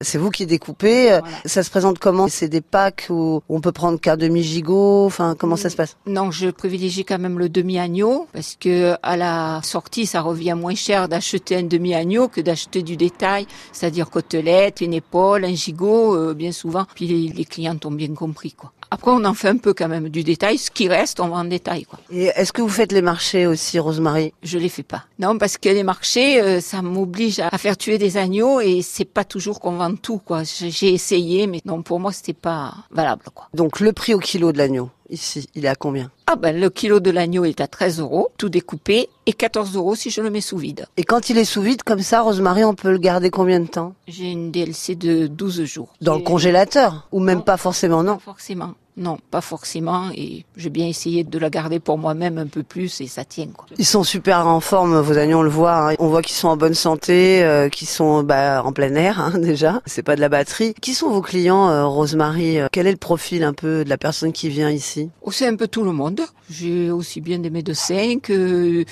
C'est vous qui découpez. Voilà. Ça se présente comment? C'est des packs où on peut prendre quart demi-gigot Enfin, comment ça se passe? Non, je privilégie quand même le demi-agneau parce que à la sortie, ça revient moins cher d'acheter un demi-agneau que d'acheter du détail, c'est-à-dire côtelette, une épaule, un gigot, euh, bien souvent. Puis les, les clients ont bien compris, quoi. Après, on en fait un peu quand même du détail. Ce qui reste, on vend en détail, quoi. Et est-ce que vous faites les marchés aussi, Rosemary Je les fais pas. Non, parce que les marchés, euh, ça m'oblige à faire tuer des agneaux et c'est pas toujours qu'on vend tout, quoi. J'ai j'ai essayé, mais non, pour moi, c'était pas valable, quoi. Donc le prix au kilo de l'agneau, ici, il est à combien? Ah ben, le kilo de l'agneau est à 13 euros, tout découpé, et 14 euros si je le mets sous vide. Et quand il est sous vide, comme ça, Rosemary, on peut le garder combien de temps? J'ai une DLC de 12 jours. Dans le congélateur? Ou même Non. pas forcément, non? Pas forcément. Non, pas forcément. Et j'ai bien essayé de la garder pour moi-même un peu plus et ça tient, quoi. Ils sont super en forme, vos agneaux, on le voit. hein. On voit qu'ils sont en bonne santé, euh, qu'ils sont bah, en plein air hein, déjà. C'est pas de la batterie. Qui sont vos clients, euh, Rosemary? Euh, Quel est le profil un peu de la personne qui vient ici? Aussi un peu tout le monde. J'ai aussi bien des médecins que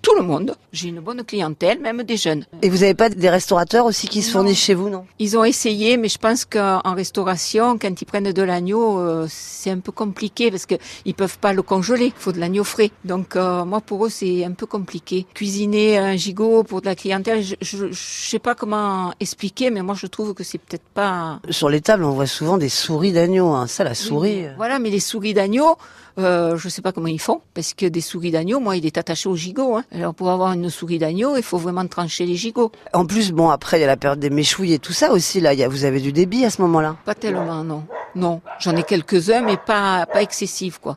tout le monde. J'ai une bonne clientèle, même des jeunes. Et vous avez pas des restaurateurs aussi qui se Non. fournissent chez vous, non? Ils ont essayé, mais je pense qu'en restauration, quand ils prennent de l'agneau, euh, c'est un peu compliqué parce que ils peuvent pas le congeler. Il faut de l'agneau frais. Donc euh, moi, pour eux, c'est un peu compliqué. Cuisiner un gigot pour de la clientèle, je, je sais pas comment expliquer, mais moi, je trouve que c'est peut-être pas. Sur les tables, on voit souvent des souris d'agneau. Hein. Ça, la souris. euh. Voilà, mais les souris d'agneau, euh, je sais pas comment ils font, parce que des souris d'agneau, moi, il est attaché au gigot. Hein. Alors pour avoir une souris d'agneau, il faut vraiment trancher les gigots. En plus, bon, après, il y a la période des méchouilles et tout ça aussi. Là, il y a, vous avez du débit à ce moment-là? Pas tellement, non. Non, j'en ai quelques-uns, mais pas pas excessifs, quoi.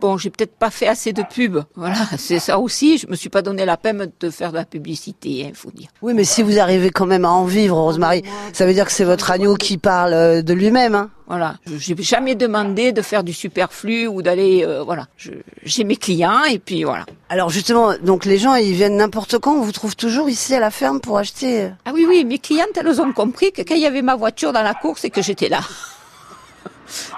Bon, j'ai peut-être pas fait assez de pub. Voilà, c'est ça aussi. Je me suis pas donné la peine de faire de la publicité, hein, faut dire. Oui, mais si vous arrivez quand même à en vivre, Rosemary, ça veut dire que c'est votre agneau qui parle euh, de lui-même. Hein. Voilà, j'ai jamais demandé de faire du superflu ou d'aller, euh, voilà. J'ai mes clients et puis voilà. Alors justement, donc les gens, ils viennent n'importe quand. On vous trouve toujours ici à la ferme pour acheter. euh. Ah oui, oui, mes clientes, elles ont compris que quand il y avait ma voiture dans la course et que j'étais là.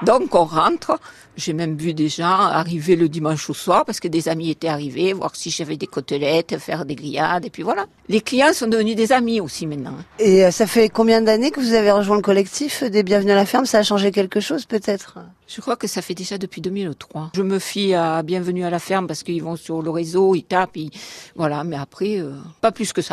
Donc on rentre. J'ai même vu des gens arriver le dimanche au soir parce que des amis étaient arrivés, voir si j'avais des côtelettes, faire des grillades, et puis voilà. Les clients sont devenus des amis aussi maintenant. Et euh, ça fait combien d'années que vous avez rejoint le collectif des Bienvenus à la ferme? Ça a changé quelque chose peut-être? Je crois que ça fait déjà depuis 2003. Je me fie à Bienvenue à la ferme parce qu'ils vont sur le réseau, ils tapent, ils... voilà. Mais après, euh, pas plus que ça.